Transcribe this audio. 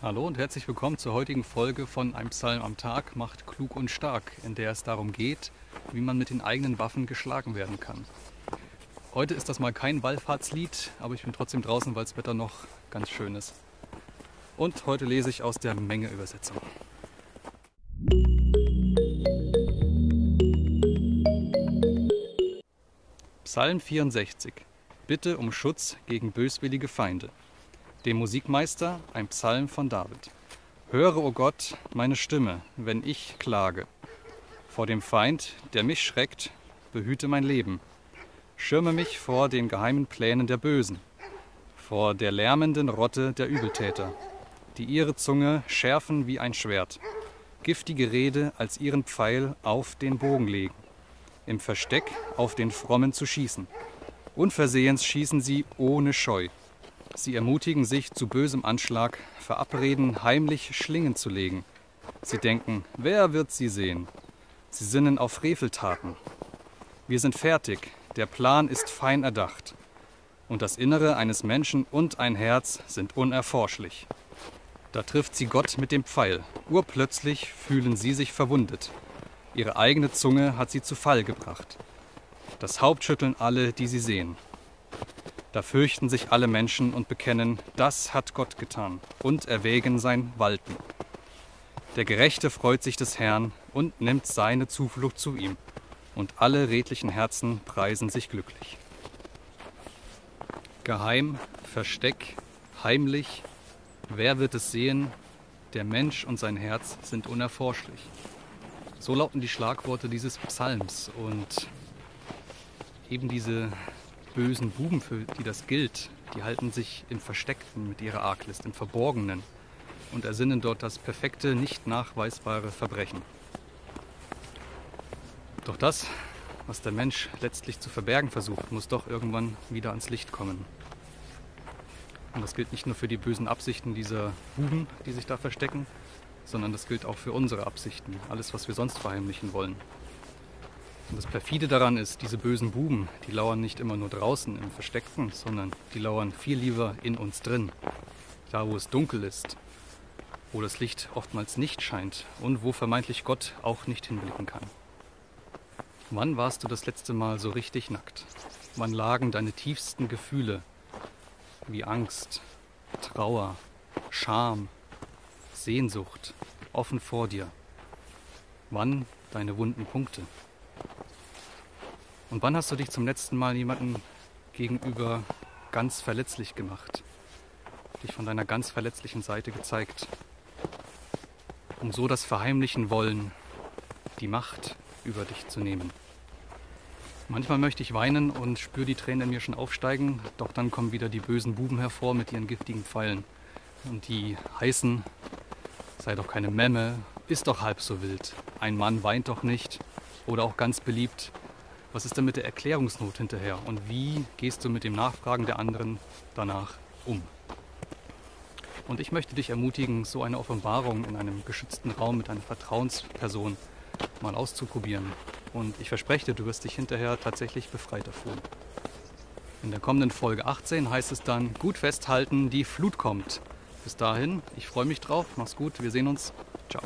Hallo und herzlich willkommen zur heutigen Folge von Ein Psalm am Tag macht klug und stark, in der es darum geht, wie man mit den eigenen Waffen geschlagen werden kann. Heute ist das mal kein Wallfahrtslied, aber ich bin trotzdem draußen, weil das Wetter noch ganz schön ist. Und heute lese ich aus der Menge-Übersetzung. Psalm 64. Bitte um Schutz gegen böswillige Feinde. Dem Musikmeister ein Psalm von David. Höre, o oh Gott, meine Stimme, wenn ich klage. Vor dem Feind, der mich schreckt, behüte mein Leben. Schirme mich vor den geheimen Plänen der Bösen, vor der lärmenden Rotte der Übeltäter, die ihre Zunge schärfen wie ein Schwert, giftige Rede als ihren Pfeil auf den Bogen legen im Versteck auf den Frommen zu schießen. Unversehens schießen sie ohne Scheu. Sie ermutigen sich zu bösem Anschlag, verabreden, heimlich Schlingen zu legen. Sie denken, wer wird sie sehen? Sie sinnen auf Freveltaten. Wir sind fertig, der Plan ist fein erdacht. Und das Innere eines Menschen und ein Herz sind unerforschlich. Da trifft sie Gott mit dem Pfeil. Urplötzlich fühlen sie sich verwundet. Ihre eigene Zunge hat sie zu Fall gebracht. Das Haupt schütteln alle, die sie sehen. Da fürchten sich alle Menschen und bekennen, das hat Gott getan, und erwägen sein Walten. Der Gerechte freut sich des Herrn und nimmt seine Zuflucht zu ihm, und alle redlichen Herzen preisen sich glücklich. Geheim, Versteck, heimlich, wer wird es sehen? Der Mensch und sein Herz sind unerforschlich. So lauten die Schlagworte dieses Psalms. Und eben diese bösen Buben, für die das gilt, die halten sich im Versteckten mit ihrer Arglist, im Verborgenen und ersinnen dort das perfekte, nicht nachweisbare Verbrechen. Doch das, was der Mensch letztlich zu verbergen versucht, muss doch irgendwann wieder ans Licht kommen. Und das gilt nicht nur für die bösen Absichten dieser Buben, die sich da verstecken, sondern das gilt auch für unsere Absichten, alles, was wir sonst verheimlichen wollen. Und das perfide daran ist, diese bösen Buben, die lauern nicht immer nur draußen im Versteckten, sondern die lauern viel lieber in uns drin, da wo es dunkel ist, wo das Licht oftmals nicht scheint und wo vermeintlich Gott auch nicht hinblicken kann. Wann warst du das letzte Mal so richtig nackt? Wann lagen deine tiefsten Gefühle wie Angst, Trauer, Scham, Sehnsucht offen vor dir. Wann deine wunden Punkte? Und wann hast du dich zum letzten Mal jemandem gegenüber ganz verletzlich gemacht? Dich von deiner ganz verletzlichen Seite gezeigt? Um so das Verheimlichen wollen, die Macht über dich zu nehmen. Manchmal möchte ich weinen und spüre die Tränen in mir schon aufsteigen, doch dann kommen wieder die bösen Buben hervor mit ihren giftigen Pfeilen. Und die heißen, sei doch keine Memme, ist doch halb so wild. Ein Mann weint doch nicht. Oder auch ganz beliebt, was ist denn mit der Erklärungsnot hinterher und wie gehst du mit dem Nachfragen der anderen danach um? Und ich möchte dich ermutigen, so eine Offenbarung in einem geschützten Raum mit einer Vertrauensperson mal auszuprobieren. Und ich verspreche dir, du wirst dich hinterher tatsächlich befreiter fühlen. In der kommenden Folge 18 heißt es dann, gut festhalten, die Flut kommt. Bis dahin, ich freue mich drauf. Mach's gut. Wir sehen uns. Ciao.